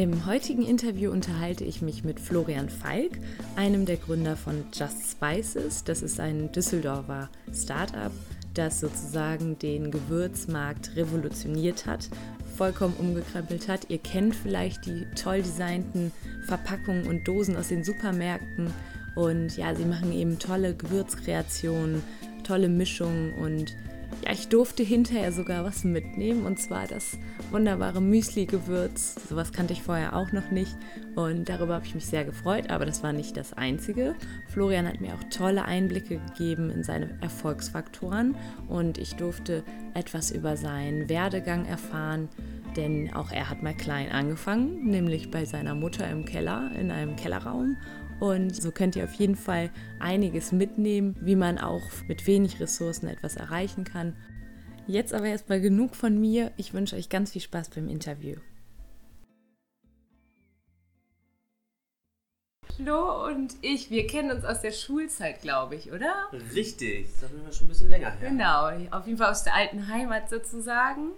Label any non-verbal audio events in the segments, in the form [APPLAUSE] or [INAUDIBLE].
Im heutigen Interview unterhalte ich mich mit Florian Falk, einem der Gründer von Just Spices. Das ist ein Düsseldorfer Startup, das sozusagen den Gewürzmarkt revolutioniert hat, vollkommen umgekrempelt hat. Ihr kennt vielleicht die toll designten Verpackungen und Dosen aus den Supermärkten. Und ja, sie machen eben tolle Gewürzkreationen, tolle Mischungen und ja, ich durfte hinterher sogar was mitnehmen und zwar das wunderbare Müsli-Gewürz. Sowas kannte ich vorher auch noch nicht und darüber habe ich mich sehr gefreut, aber das war nicht das Einzige. Florian hat mir auch tolle Einblicke gegeben in seine Erfolgsfaktoren und ich durfte etwas über seinen Werdegang erfahren, denn auch er hat mal klein angefangen, nämlich bei seiner Mutter im Keller, in einem Kellerraum und so könnt ihr auf jeden Fall einiges mitnehmen, wie man auch mit wenig Ressourcen etwas erreichen kann. Jetzt aber erstmal genug von mir. Ich wünsche euch ganz viel Spaß beim Interview. Flo und ich, wir kennen uns aus der Schulzeit, glaube ich, oder? Richtig, das ist schon ein bisschen länger her. Genau, auf jeden Fall aus der alten Heimat sozusagen.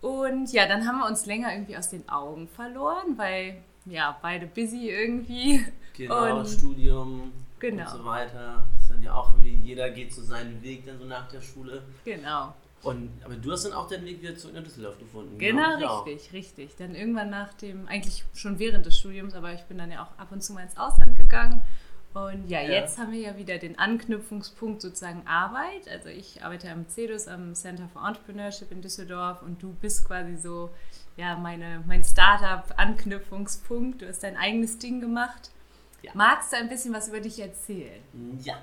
Und ja, dann haben wir uns länger irgendwie aus den Augen verloren, weil ja, beide busy irgendwie. Genau, und Studium genau. und so weiter. Das ist dann ja auch irgendwie, jeder geht so seinen Weg dann so nach der Schule. Genau. Und, aber du hast dann auch den Weg wieder zurück nach Düsseldorf gefunden. Genau, genau richtig, richtig. Dann irgendwann nach dem, eigentlich schon während des Studiums, aber ich bin dann ja auch ab und zu mal ins Ausland gegangen. Und ja, ja, jetzt haben wir ja wieder den Anknüpfungspunkt sozusagen Arbeit. Also ich arbeite am CEDUS, am Center for Entrepreneurship in Düsseldorf und du bist quasi so, ja, meine, mein Startup-Anknüpfungspunkt. Du hast dein eigenes Ding gemacht. Ja. Magst du ein bisschen was über dich erzählen? Ja,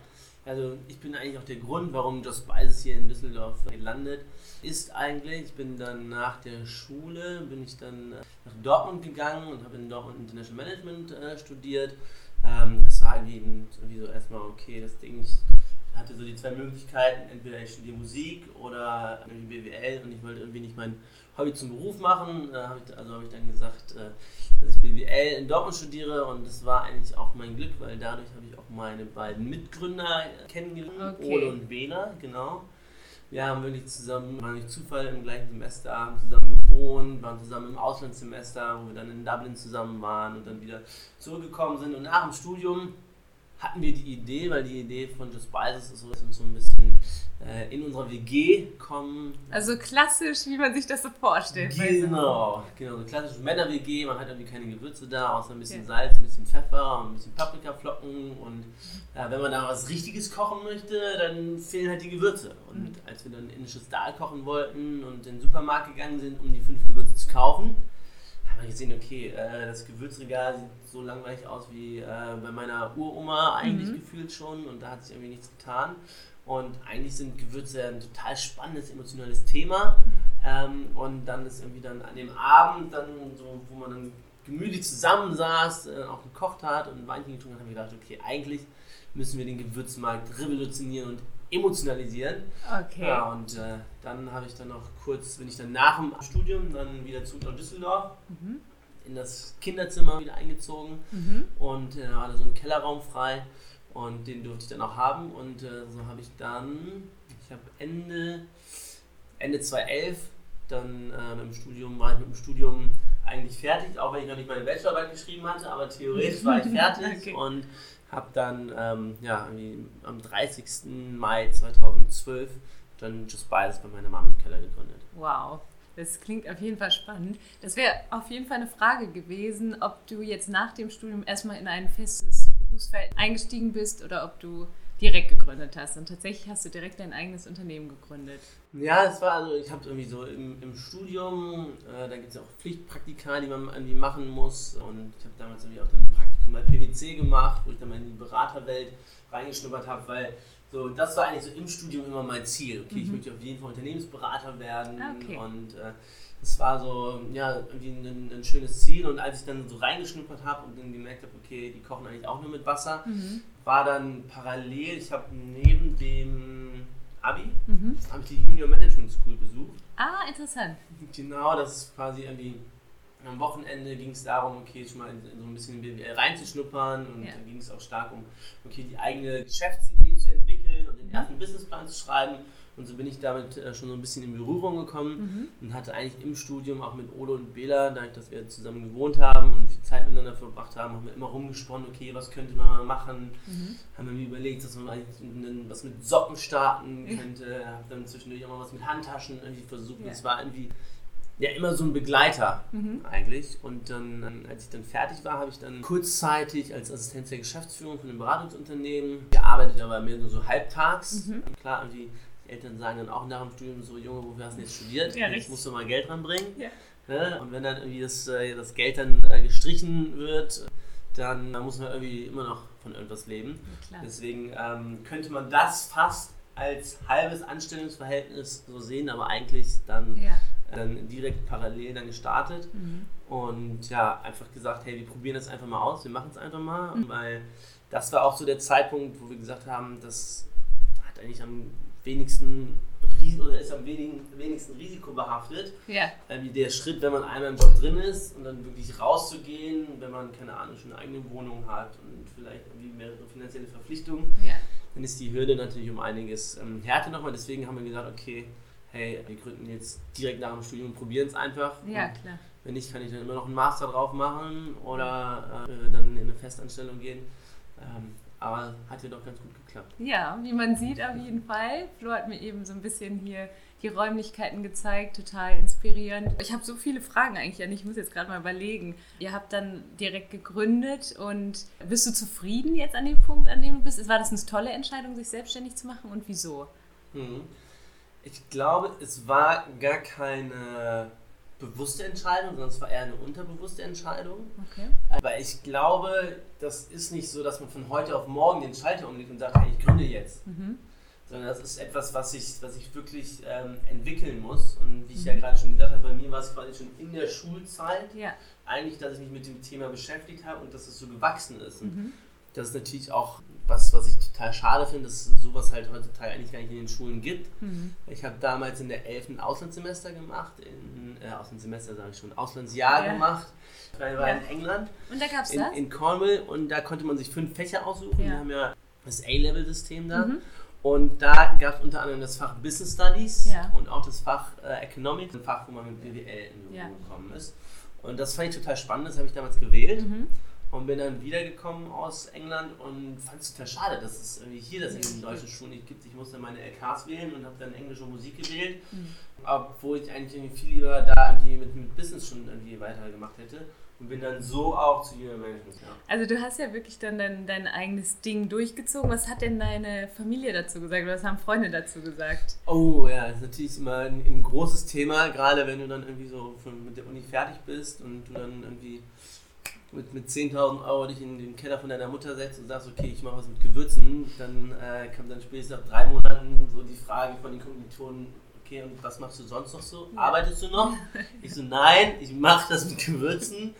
also ich bin eigentlich auch der Grund, warum Just Spices hier in Düsseldorf gelandet ist eigentlich. Ich bin dann nach der Schule, bin ich dann äh, nach Dortmund gegangen und habe in Dortmund International Management äh, studiert. Ähm, das war irgendwie, irgendwie so erstmal okay, das Ding. Ich hatte so die zwei Möglichkeiten, entweder ich studiere Musik oder BWL und ich wollte irgendwie nicht mein Hobby zum Beruf machen. Äh, also habe ich dann gesagt, äh, dass ich BWL in Dortmund studiere und das war eigentlich auch mein Glück, weil dadurch habe ich auch meine beiden Mitgründer kennengelernt, okay. Ole und Bela, genau. Wir haben wirklich zusammen, war nicht Zufall, im gleichen Semester, haben zusammen gewohnt, waren zusammen im Auslandssemester, wo wir dann in Dublin zusammen waren und dann wieder zurückgekommen sind. Und nach dem Studium hatten wir die Idee, weil die Idee von Just Spices ist so, dass wir so ein bisschen äh, in unserer WG kommen. Also klassisch, wie man sich das so vorstellt. Genau, genau, so klassische Männer-WG, man hat irgendwie keine Gewürze da, außer ein bisschen ja. Salz, ein bisschen Pfeffer und ein bisschen Paprikaflocken und äh, wenn man da was Richtiges kochen möchte, dann fehlen halt die Gewürze. Und mhm. als wir dann indisches Dahl kochen wollten und in den Supermarkt gegangen sind, um die fünf Gewürze zu kaufen, wir gesehen, okay, äh, das Gewürzregal sieht so langweilig aus wie äh, bei meiner Uroma eigentlich mhm. gefühlt schon und da hat sich irgendwie nichts getan. Und eigentlich sind Gewürze ein total spannendes, emotionales Thema. Ähm, und dann ist irgendwie dann an dem Abend, dann so, wo man dann gemütlich zusammensaß, äh, auch gekocht hat und ein Weinchen getrunken hat, haben wir gedacht, okay, eigentlich müssen wir den Gewürzmarkt revolutionieren und emotionalisieren. Okay. Ja, und äh, dann habe ich dann noch kurz, bin ich dann nach dem Studium dann wieder zurück nach Düsseldorf. Mhm. In das Kinderzimmer wieder eingezogen mhm. und äh, da so ein Kellerraum frei und den durfte ich dann auch haben. Und äh, so habe ich dann, ich habe Ende, Ende 2011, dann äh, mit dem Studium, war ich mit dem Studium eigentlich fertig, auch wenn ich noch nicht meine Bachelorarbeit geschrieben hatte, aber theoretisch war ich [LAUGHS] fertig okay. und habe dann ähm, ja, am 30. Mai 2012 dann Just Bias bei meiner Mama im Keller gegründet. Wow, das klingt auf jeden Fall spannend. Das wäre auf jeden Fall eine Frage gewesen, ob du jetzt nach dem Studium erstmal in ein festes Berufsfeld eingestiegen bist oder ob du direkt gegründet hast. Und tatsächlich hast du direkt dein eigenes Unternehmen gegründet. Ja, es war also, ich habe irgendwie so im, im Studium, äh, da gibt es ja auch Pflichtpraktika, die man irgendwie machen muss. Und ich habe damals irgendwie auch dann ein Bei PwC gemacht, wo ich dann mal in die Beraterwelt reingeschnuppert habe, weil So, das war eigentlich so im Studium immer mein Ziel. Okay, mhm. ich möchte auf jeden Fall Unternehmensberater werden ah, okay. und äh, das war so, ja, irgendwie ein, ein, schönes Ziel. Und als ich dann so reingeschnuppert habe und dann gemerkt habe, okay, die kochen eigentlich auch nur mit Wasser, mhm. war dann parallel, ich habe neben dem Abi, mhm. habe ich die Junior Management School besucht. Ah, interessant. Genau, das ist quasi irgendwie am Wochenende ging es darum, okay, schon mal so ein bisschen in BWL reinzuschnuppern und ja. dann ging es auch stark um, okay, die eigene Geschäftsidee zu entwickeln und den mhm. ersten Businessplan zu schreiben. Und so bin ich damit äh, schon so ein bisschen in Berührung gekommen mhm. und hatte eigentlich im Studium auch mit Olo und Bela, dadurch, dass wir zusammen gewohnt haben und viel Zeit miteinander verbracht haben, haben wir immer rumgesponnen, okay, was könnte man mal machen? Mhm. Haben wir mir überlegt, dass man eigentlich was mit Socken starten könnte. Habe dann zwischendurch auch mal was mit Handtaschen irgendwie versucht. Ja. Das war irgendwie ja immer so ein Begleiter mhm. eigentlich. Und dann, als ich dann fertig war, habe ich dann kurzzeitig als Assistenz der Geschäftsführung von einem Beratungsunternehmen gearbeitet, aber mehr nur so halbtags. Mhm. Klar, irgendwie die Eltern sagen dann auch nach dem Studium so, Junge, wofür hast du jetzt studiert? Ja, jetzt musst du mal Geld ranbringen. Ja. Ne? Und wenn dann irgendwie das, äh, das Geld dann äh, gestrichen wird, dann muss man irgendwie immer noch von irgendwas leben. Ja, Deswegen ähm, könnte man das fast als halbes Anstellungsverhältnis so sehen, aber eigentlich dann ja dann direkt parallel dann gestartet mhm. und ja, einfach gesagt, hey, wir probieren das einfach mal aus, wir machen es einfach mal, mhm. weil das war auch so der Zeitpunkt, wo wir gesagt haben, das hat eigentlich am wenigsten oder ist am wenigsten risikobehaftet. Ja. Ähm, der Schritt, wenn man einmal im Job drin ist und dann wirklich rauszugehen, wenn man, keine Ahnung, schon eine eigene Wohnung hat und vielleicht irgendwie mehrere finanzielle Verpflichtungen, ja. dann ist die Hürde natürlich um einiges ähm, härter nochmal. Deswegen haben wir gesagt, okay, hey, wir gründen jetzt direkt nach dem Studium und probieren es einfach. Ja, klar. Wenn nicht, kann ich dann immer noch einen Master drauf machen oder äh, dann in eine Festanstellung gehen. Ähm, aber hat ja doch ganz gut geklappt. Ja, wie man sieht auf jeden Fall. Flo hat mir eben so ein bisschen hier die Räumlichkeiten gezeigt, total inspirierend. Ich habe so viele Fragen eigentlich an ich muss jetzt gerade mal überlegen. Ihr habt dann direkt gegründet und bist du zufrieden jetzt an dem Punkt, an dem du bist? War das eine tolle Entscheidung, sich selbstständig zu machen und wieso? Mhm. Ich glaube, es war gar keine bewusste Entscheidung, sondern es war eher eine unterbewusste Entscheidung. Okay. Aber ich glaube, das ist nicht so, dass man von heute auf morgen den Schalter umlegt und sagt, hey, ich gründe jetzt. Mhm. Sondern das ist etwas, was ich, was ich wirklich ähm, entwickeln muss. Und wie ich mhm. ja gerade schon gesagt habe, bei mir war es quasi schon in der Schulzeit ja. eigentlich, dass ich mich mit dem Thema beschäftigt habe und dass es so gewachsen ist. Mhm. Das ist natürlich auch was, was ich total schade finde, dass es sowas halt heutzutage eigentlich gar nicht in den Schulen gibt. Mhm. Ich habe damals in der 11. Auslandssemester gemacht, in, äh, Auslandssemester sage ich schon, Auslandsjahr ja. gemacht. Ich war ja. in England. Und da gab es das? In Cornwall und da konnte man sich fünf Fächer aussuchen. Ja. Wir haben ja das A-Level-System da. Mhm. Und da gab es unter anderem das Fach Business Studies ja. und auch das Fach äh, Economics, ein Fach, wo man mit BWL in Berührung gekommen ist. Und das fand ich total spannend, das habe ich damals gewählt. Mhm und bin dann wiedergekommen aus England und fand es total schade, dass es irgendwie hier das in deutschen Schulen nicht gibt. Ich musste meine LKs wählen und habe dann englische Musik gewählt, mhm. obwohl ich eigentlich viel lieber da irgendwie mit, mit Business schon irgendwie weitergemacht hätte. Und bin dann so auch zu Junior Management. Ja. Also du hast ja wirklich dann dein, dein eigenes Ding durchgezogen. Was hat denn deine Familie dazu gesagt oder was haben Freunde dazu gesagt? Oh ja, das ist natürlich immer ein, ein großes Thema, gerade wenn du dann irgendwie so mit der Uni fertig bist und du dann irgendwie mit, mit 10.000 Euro dich in den Keller von deiner Mutter setzt und sagst, okay, ich mache was mit Gewürzen, dann äh, kam dann spätestens nach drei Monaten so die Frage von den Kommilitonen, okay, und was machst du sonst noch so? Arbeitest du noch? Ich so, nein, ich mache das mit Gewürzen.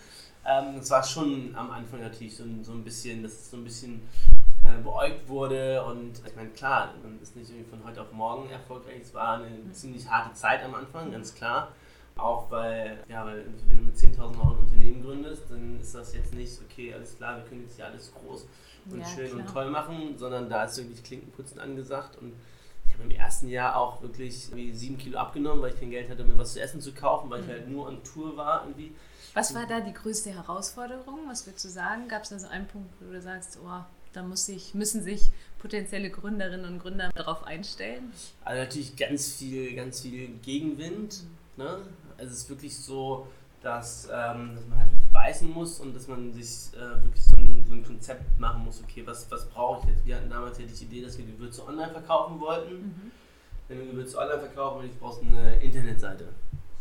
Ähm, das war schon am Anfang natürlich so, so ein bisschen, dass es so ein bisschen äh, beäugt wurde und ich meine, klar, man ist nicht irgendwie von heute auf morgen erfolgreich, es war eine ziemlich harte Zeit am Anfang, ganz klar. Auch weil, ja, weil wenn du mit 10.000 Euro ein Unternehmen gründest, dann ist das jetzt nicht, okay, alles klar, wir können jetzt hier alles groß und ja, schön klar. und toll machen, sondern da ist wirklich Klinkenputzen angesagt. Und ich habe im ersten Jahr auch wirklich sieben Kilo abgenommen, weil ich kein Geld hatte, mir was zu essen zu kaufen, weil mhm. ich halt nur on Tour war irgendwie. Was war da die größte Herausforderung? Was würdest du sagen? Gab es da so einen Punkt, wo du sagst, oh, da muss ich, müssen sich potenzielle Gründerinnen und Gründer darauf einstellen? Also natürlich ganz viel, ganz viel Gegenwind. Mhm. Ne? Also es ist wirklich so, dass, ähm, dass man halt wirklich beißen muss und dass man sich äh, wirklich so ein, so ein, Konzept machen muss, okay, was, was brauche ich jetzt? Wir hatten damals ja die Idee, dass wir Gewürze online verkaufen wollten. Mhm. Wenn wir Gewürze online verkaufen willst, brauchst du eine Internetseite.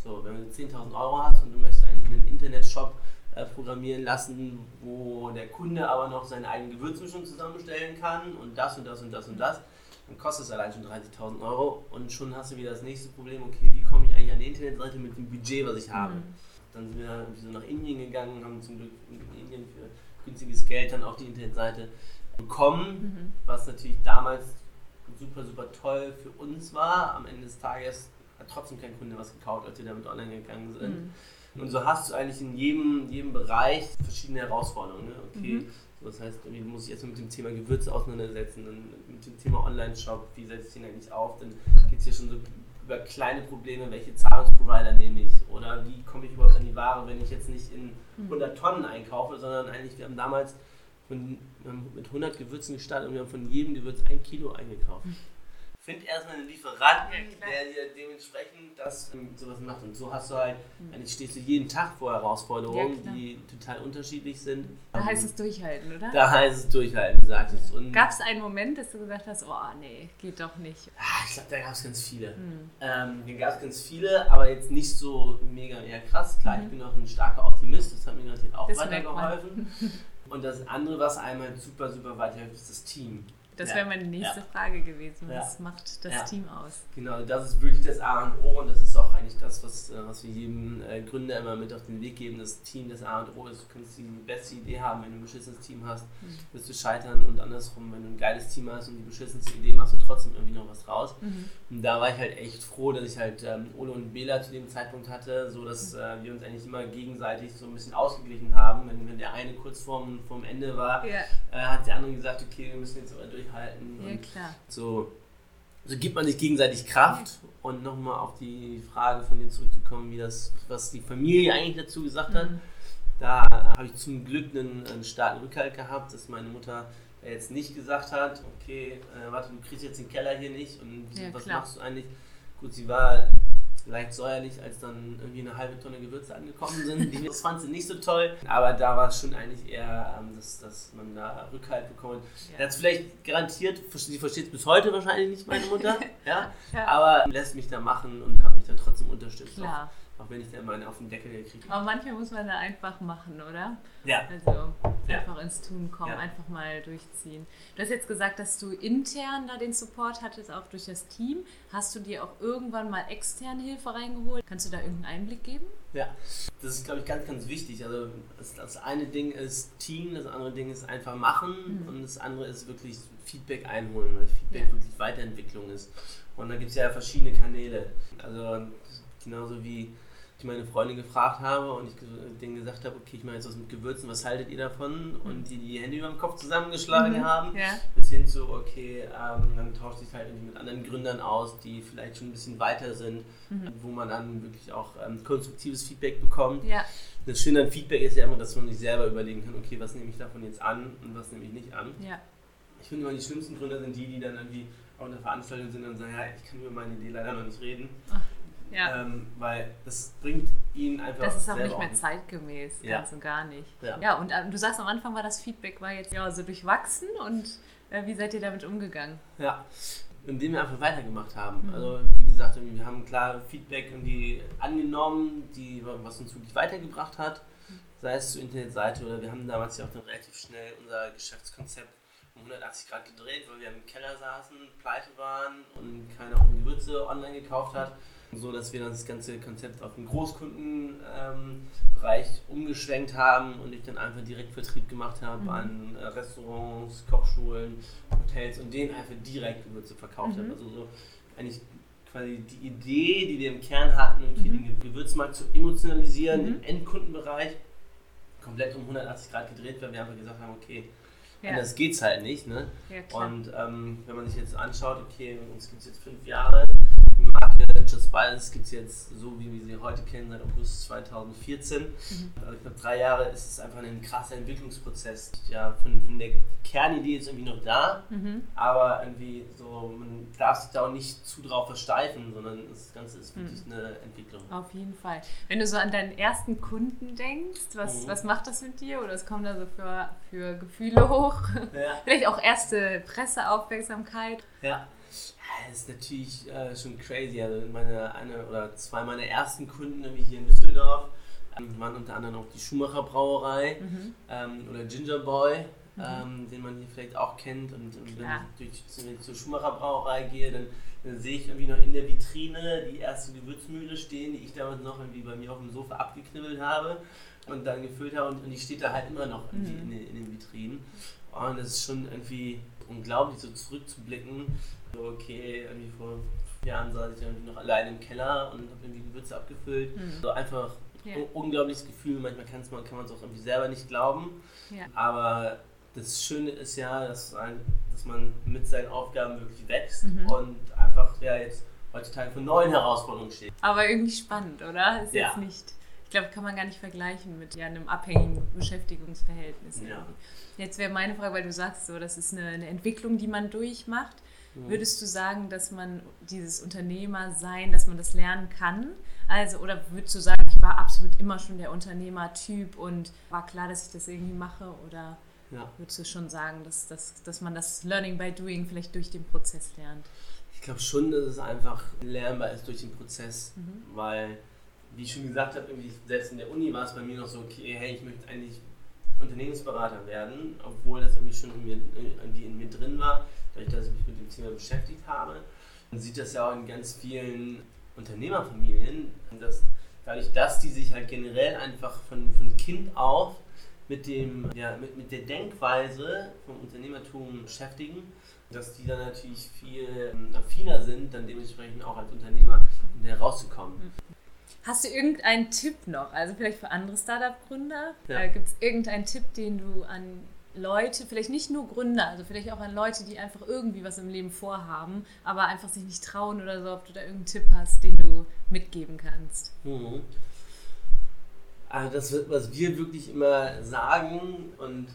So, wenn du 10.000 Euro hast und du möchtest eigentlich einen Internetshop äh, programmieren lassen, wo der Kunde aber noch seine eigenen Gewürzmischung zusammenstellen kann und das und das und das und das, dann kostet es allein schon 30.000 Euro und schon hast du wieder das nächste Problem, okay, wie komme ich eigentlich an die Internetseite mit dem Budget, was ich habe. Mhm. Dann sind wir so nach Indien gegangen, haben zum Glück in Indien für günstiges Geld dann auch die Internetseite bekommen, mhm. was natürlich damals super, super toll für uns war. Am Ende des Tages hat trotzdem kein Kunde was gekauft, als wir damit online gegangen sind. Mhm. Und so hast du eigentlich in jedem, jedem Bereich verschiedene Herausforderungen. Ne? Okay, mhm. so das heißt, irgendwie muss ich erstmal mit dem Thema Gewürze auseinandersetzen, dann mit dem Thema Online-Shop, wie setze ich den eigentlich auf, dann geht es hier schon so über kleine Probleme, welche Zahlungsprovider nehme ich oder wie komme ich überhaupt an die Ware, wenn ich jetzt nicht in 100 mhm. Tonnen einkaufe, sondern eigentlich, wir haben damals von, haben mit 100 Gewürzen gestartet und wir haben von jedem Gewürz ein Kilo eingekauft. Find erstmal einen Lieferanten, ja, der dir dementsprechend das ähm, sowas macht. Und so hast du halt, mhm. eigentlich stehst du jeden Tag vor Herausforderungen, ja, die total unterschiedlich sind. Da heißt es durchhalten, oder? Da heißt es durchhalten, sagt es. Gab es einen Moment, dass du gesagt hast, oh nee, geht doch nicht? Ah, ich glaube, da gab es ganz viele. Mhm. Ähm, da gab es ganz viele, aber jetzt nicht so mega eher krass. Klar, mhm. ich bin auch ein starker Optimist, das hat mir natürlich auch das weitergeholfen. [LAUGHS] Und das andere, was einmal super, super weiterhilft, ist das Team. Das ja. wäre meine nächste ja. Frage gewesen. Was ja. macht das Team aus? Genau, das ist wirklich das A und O und das ist auch eigentlich das, was, äh, was wir jedem äh, Gründer immer mit auf den Weg geben. Das Team, das A und O ist, du kannst die beste Idee haben, wenn du ein beschissenes Team hast, mhm. wirst du scheitern und andersrum, wenn du ein geiles Team hast und die beschissenste Idee, machst du trotzdem irgendwie noch was raus. Mhm. Und da war ich halt echt froh, dass ich halt ähm, Ole und Bela zu dem Zeitpunkt hatte, so dass mhm. äh, wir uns eigentlich immer gegenseitig so ein bisschen ausgeglichen haben. Wenn, wenn der eine kurz vorm, vorm Ende war, äh, hat der andere gesagt, okay, wir müssen jetzt aber durch durchhalten. Ja, klar. So, so gibt man sich gegenseitig Kraft. Ja. Und nochmal auf die Frage von dir zurückzukommen, wie das, was die Familie eigentlich dazu gesagt mhm. hat. Da habe ich zum Glück einen, einen starken Rückhalt gehabt, dass meine Mutter jetzt nicht gesagt hat, okay, äh, warte, du kriegst jetzt den Keller hier nicht und ja, was klar. machst du eigentlich? Gut, sie war leicht säuerlich, als dann irgendwie eine halbe Tonne Gewürze angekommen sind. Das fand sie nicht so toll, aber da war es schon eigentlich eher, ähm, dass, dass man da Rückhalt bekommt. Ja. Er hat es vielleicht garantiert, sie versteht es bis heute wahrscheinlich nicht, meine Mutter, [LAUGHS] ja? ja. aber lässt mich da machen und hat mich da trotzdem unterstützt. Klar. Auch. Auch wenn ich da immer einen auf den Deckel kriege. Aber manchmal muss man da einfach machen, oder? Ja. Also ja. einfach ins Tun kommen, ja. einfach mal durchziehen. Du hast jetzt gesagt, dass du intern da den Support hattest, auch durch das Team. Hast du dir auch irgendwann mal externe Hilfe reingeholt? Kannst du da irgendeinen Einblick geben? Ja, das ist, glaube ich, ganz, ganz wichtig. Also das, das, eine Ding ist Team, das andere Ding ist einfach machen mhm. und das andere ist wirklich Feedback einholen, weil Feedback ja. wirklich Weiterentwicklung ist. Und da gibt es ja verschiedene Kanäle. Also genauso wie ich meine Freundin gefragt habe und ich denen gesagt habe, okay, ich mache jetzt was mit Gewürzen, was haltet ihr davon? Und mhm. die die Hände über dem Kopf zusammengeschlagen mhm. haben, ja. bis hin zu, okay, ähm, dann tauscht sich halt irgendwie mit anderen Gründern aus, die vielleicht schon ein bisschen weiter sind, mhm. wo man dann wirklich auch ähm, konstruktives Feedback bekommt. Ja. Das Schöne an Feedback ist ja immer, dass man sich selber überlegen kann, okay, was nehme ich davon jetzt an und was nehme ich nicht an. Ja. Ich finde immer, die schlimmsten Gründer sind die, die dann irgendwie auf einer Veranstaltung sind und sagen, ja, ich kann über meine Idee leider noch nicht reden. Ach ja. Ähm, weil das bringt ihnen einfach. Das ist auch nicht mehr zeitgemäß, ja. ganz und gar nicht. Ja, ja und äh, du sagst am Anfang war das Feedback war jetzt ja so durchwachsen und äh, wie seid ihr damit umgegangen? Ja, indem wir einfach weitergemacht haben. Mhm. Also wie gesagt, wir haben klar Feedback irgendwie angenommen, die, was uns wirklich weitergebracht hat, sei es zur Internetseite oder wir haben damals ja auch dann relativ schnell unser Geschäftskonzept um 180 Grad gedreht, weil wir im Keller saßen, pleite waren und keiner auch Gewürze online gekauft hat so dass wir das ganze Konzept auf den Großkundenbereich ähm, umgeschwenkt haben und ich dann einfach direkt Vertrieb gemacht habe mhm. an äh, Restaurants, Kochschulen, Hotels und denen einfach direkt Gewürze verkauft mhm. habe. Also so eigentlich quasi die Idee, die wir im Kern hatten, okay, mhm. den Gewürzmarkt zu emotionalisieren mhm. im Endkundenbereich, komplett um 180 Grad gedreht, weil wir einfach gesagt haben, okay, ja. anders geht's halt nicht. Ne? Ja, und ähm, wenn man sich jetzt anschaut, okay, uns gibt es jetzt fünf Jahre, Just Balance gibt es jetzt so, wie wir sie heute kennen, seit August 2014. Mhm. Also knapp drei Jahre ist es einfach ein krasser Entwicklungsprozess. Ja, von, von der Kernidee ist irgendwie noch da, mhm. aber irgendwie so, man darf sich da auch nicht zu drauf versteifen, sondern das Ganze ist wirklich mhm. eine Entwicklung. Auf jeden Fall. Wenn du so an deinen ersten Kunden denkst, was, mhm. was macht das mit dir oder was kommen da so für, für Gefühle hoch? Ja. [LAUGHS] Vielleicht auch erste Presseaufmerksamkeit. Ja. Das ist natürlich äh, schon crazy. Also meine eine oder zwei meiner ersten Kunden wie hier in Düsseldorf ähm, waren unter anderem auch die Schumacher Brauerei mhm. ähm, oder Ginger Boy. mhm. ähm, den man hier vielleicht auch kennt. Und, und wenn ich durch, zur Schumacher Brauerei gehe, dann, dann, sehe ich irgendwie noch in der Vitrine die erste Gewürzmühle stehen, die ich damals noch irgendwie bei mir auf dem Sofa abgeknibbelt habe und dann gefüllt habe. Und, und die steht da halt immer noch mhm. in, in, in den Vitrinen. Und das ist schon irgendwie unglaublich, so zurückzublicken. So, okay, irgendwie vor Jahren saß ich irgendwie noch allein im Keller und habe irgendwie Gewürze abgefüllt. Mhm. So einfach ja. ein unglaubliches Gefühl. Manchmal kann man es auch irgendwie selber nicht glauben. Ja. Aber das Schöne ist ja, dass, ein, dass man mit seinen Aufgaben wirklich wächst mhm. und einfach ja jetzt heutzutage vor neuen Herausforderungen steht. Aber irgendwie spannend, oder? Ist ja. jetzt nicht. Ich glaube, kann man gar nicht vergleichen mit ja, einem abhängigen Beschäftigungsverhältnis. Ja. Jetzt wäre meine Frage, weil du sagst so, das ist eine, eine Entwicklung, die man durchmacht. Mhm. Würdest du sagen, dass man dieses Unternehmersein, dass man das lernen kann? Also, oder würdest du sagen, ich war absolut immer schon der Unternehmertyp und war klar, dass ich das irgendwie mache? Oder ja. würdest du schon sagen, dass, dass, dass man das Learning by Doing vielleicht durch den Prozess lernt? Ich glaube schon, dass es einfach lernbar ist durch den Prozess, mhm. weil, wie ich schon gesagt habe, selbst in der Uni war es bei mir noch so, okay, hey, ich möchte eigentlich Unternehmensberater werden, obwohl das irgendwie schon in mir, irgendwie in mir drin war, dadurch, dass ich mich mit dem Thema beschäftigt habe. Man sieht das ja auch in ganz vielen Unternehmerfamilien, dass dadurch, dass die sich halt generell einfach von, von Kind auf mit, dem, ja, mit, mit der Denkweise vom Unternehmertum beschäftigen, dass die dann natürlich viel ähm, affiner sind, dann dementsprechend auch als Unternehmer herauszukommen. Hast du irgendeinen Tipp noch, also vielleicht für andere Startup-Gründer? Ja. Äh, Gibt es irgendeinen Tipp, den du an Leute, vielleicht nicht nur Gründer, also vielleicht auch an Leute, die einfach irgendwie was im Leben vorhaben, aber einfach sich nicht trauen oder so, ob du da irgendeinen Tipp hast, den du mitgeben kannst? Mhm. Also das, was wir wirklich immer sagen und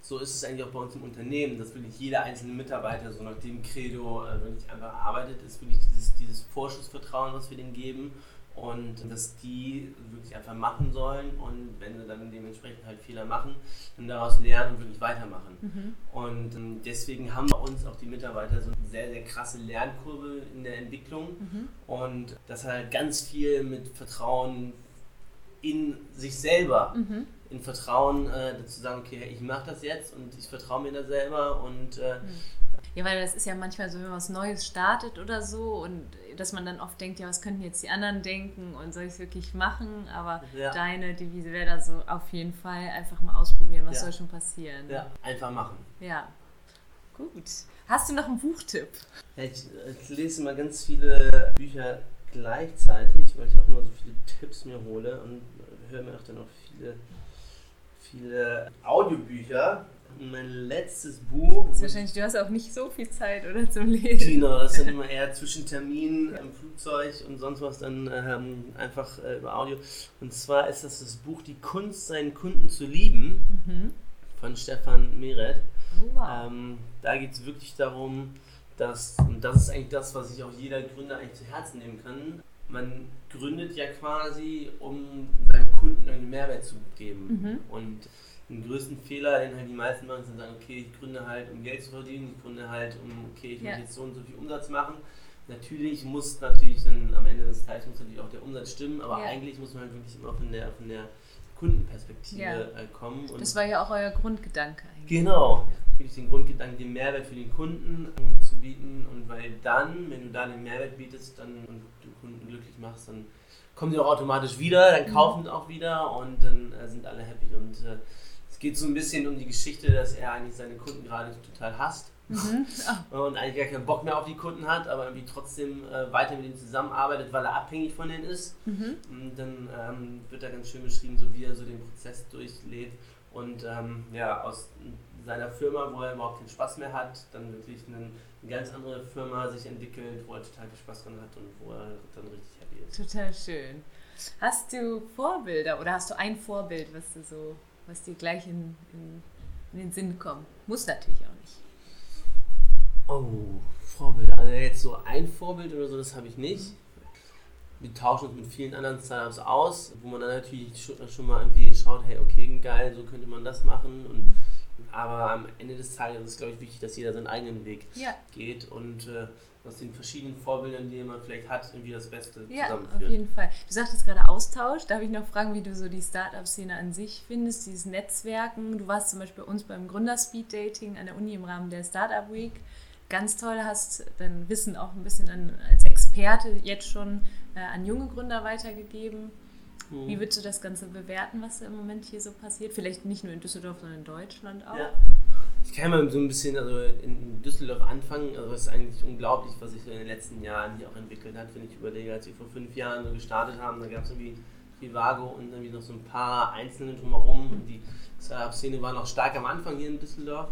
so ist es eigentlich auch bei uns im Unternehmen, dass wirklich jeder einzelne Mitarbeiter so nach dem Credo äh, wirklich einfach arbeitet, ist wirklich dieses, dieses Vorschussvertrauen, was wir denen geben und dass die wirklich einfach machen sollen und wenn sie dann dementsprechend halt Fehler machen, dann daraus lernen und wirklich weitermachen. Mhm. Und ähm, deswegen haben bei uns auch die Mitarbeiter so eine sehr, sehr krasse Lernkurve in der Entwicklung mhm. und das halt ganz viel mit Vertrauen in sich selber, mhm. in Vertrauen äh, dazu sagen, okay, ich mache das jetzt und ich vertraue mir da selber und äh, mhm. Ja, weil das ist ja manchmal so, wenn man was Neues startet oder so und dass man dann oft denkt, ja, was könnten jetzt die anderen denken und soll ich es wirklich machen? Aber ja. deine Devise wäre da so auf jeden Fall einfach mal ausprobieren, was ja. soll schon passieren. Ja, einfach machen. Ja, gut. Hast du noch einen Buchtipp? Ja, ich, ich lese immer ganz viele Bücher gleichzeitig, weil ich auch immer so viele Tipps mir hole und höre mir auch dann auch viele, viele Audiobücher mein letztes Buch. Das ist wahrscheinlich, du hast auch nicht so viel Zeit, oder zum Lesen. Genau, das sind [LAUGHS] immer eher zwischen Terminen im Flugzeug und sonst was dann ähm, einfach äh, über Audio. Und zwar ist das das Buch Die Kunst, seinen Kunden zu lieben mhm. von Stefan Meret. Oh, wow. Ähm, da geht es wirklich darum, dass, und das ist eigentlich das, was sich auch jeder Gründer eigentlich zu Herzen nehmen kann, man gründet ja quasi, um seinem Kunden einen Mehrwert zu geben. Mhm. Und den größten Fehler, den halt die meisten machen, sind sagen, okay, ich gründe halt, um Geld zu verdienen, ich gründe halt, um, okay, ich ja. möchte jetzt so und so viel Umsatz machen. Natürlich muss natürlich dann am Ende des Tages muss natürlich auch der Umsatz stimmen, aber ja. eigentlich muss man halt wirklich immer von der, von der Kundenperspektive ja. Äh, kommen. Und das war ja auch euer Grundgedanke eigentlich. Genau, wirklich den Grundgedanken, den Mehrwert für den Kunden äh, zu bieten und weil dann, wenn du da den Mehrwert bietest dann, und du Kunden glücklich machst, dann kommen sie auch automatisch wieder, dann mhm. kaufen sie auch wieder und dann äh, sind alle happy und äh, geht so ein bisschen um die Geschichte, dass er eigentlich seine Kunden gerade total hasst. Mhm. Oh. Und eigentlich gar keinen Bock mehr auf die Kunden hat, aber irgendwie trotzdem äh, weiter mit ihnen zusammenarbeitet, weil er abhängig von denen ist. Mhm. Und dann ähm, wird da ganz schön beschrieben, so wie er so den Prozess durchlebt und ähm, ja, aus seiner Firma, wo er überhaupt keinen Spaß mehr hat, dann wirklich eine, eine, ganz andere Firma sich entwickelt, wo er total viel Spaß dran hat und wo er dann richtig happy ist. Total schön. Hast du Vorbilder oder hast du ein Vorbild, was du so was dir gleich in, in, in den Sinn kommt. Muss natürlich auch nicht. Oh, Vorbilder. Also jetzt so ein Vorbild oder so, das habe ich nicht. Wir tauschen uns mit vielen anderen Startups aus, wo man dann natürlich schon mal irgendwie schaut, hey, okay, geil, so könnte man das machen. Und Aber am Ende des Tages ist es, glaube ich, wichtig, dass jeder seinen eigenen Weg Ja. geht und äh, aus den verschiedenen Vorbildern, die man vielleicht hat, irgendwie das Beste Ja, auf zusammenführt. jeden Fall. Du sagtest gerade Austausch. Darf ich noch fragen, wie du so die Startup-Szene an sich findest, dieses Netzwerken? Du warst zum Beispiel bei uns beim Gründer-Speed-Dating an der Uni im Rahmen der Startup Week. Ganz toll, hast dein Wissen auch ein bisschen an, als Experte jetzt schon äh, an junge Gründer weitergegeben. Mhm. Wie würdest du das Ganze bewerten, was da im Moment hier so passiert? Vielleicht nicht nur in Düsseldorf, sondern in Deutschland auch. Ja. Ich kann mal so ein bisschen also in Düsseldorf anfangen. Also es ist eigentlich unglaublich, was sich in den letzten Jahren hier auch entwickelt hat. Wenn ich überlege, als wir vor fünf Jahren so gestartet haben, da gab es irgendwie Trivago und irgendwie noch so ein paar Einzelne drumherum. Und die Startup-Szene war noch stark am Anfang hier in Düsseldorf.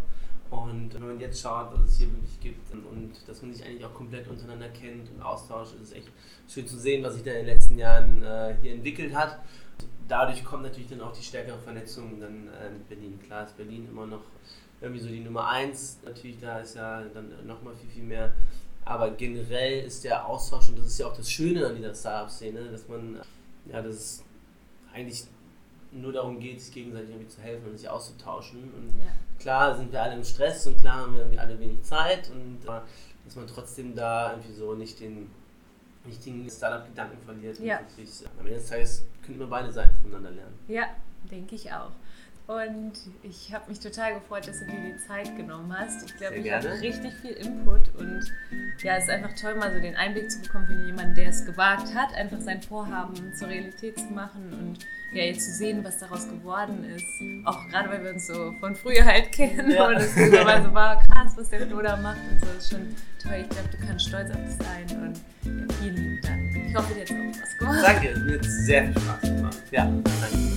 Und wenn man jetzt schaut, was es hier wirklich gibt und dass man sich eigentlich auch komplett untereinander kennt und austauscht, ist es echt schön zu sehen, was sich da in den letzten Jahren äh, hier entwickelt hat. Dadurch kommt natürlich dann auch die stärkere Vernetzung dann äh, Berlin. Klar ist Berlin immer noch irgendwie so die Nummer eins. Natürlich, da ist ja dann nochmal viel, viel mehr. Aber generell ist der Austausch, und das ist ja auch das Schöne an dieser Startup-Szene, dass man, ja, dass es eigentlich nur darum geht, sich gegenseitig irgendwie zu helfen und sich auszutauschen. Und Ja. klar sind wir alle im Stress und klar haben wir irgendwie alle wenig Zeit und äh, dass man trotzdem da irgendwie so nicht den richtigen Startup-Gedanken verliert. Ja. äh, am Ende des Tages können wir beide Seiten voneinander lernen. Ja, denke ich auch. Und ich habe mich total gefreut, dass du dir die Zeit genommen hast. Ich glaube, ich habe richtig viel Input und ja, es ist einfach toll, mal so den Einblick zu bekommen von jemandem, der es gewagt hat, einfach sein Vorhaben zur Realität zu machen und ja, jetzt zu sehen, was daraus geworden ist. Auch gerade, weil wir uns so von früher halt [LAUGHS] kennen Ja. und es immer so war, krass, was der Flo da macht und so, ist schon toll. Ich glaube, du kannst stolz auf dich sein und ja, vielen lieben Dank. Ich hoffe, dir hat es auch was gemacht. Danke, es hat sehr viel Spaß gemacht. Ja, danke.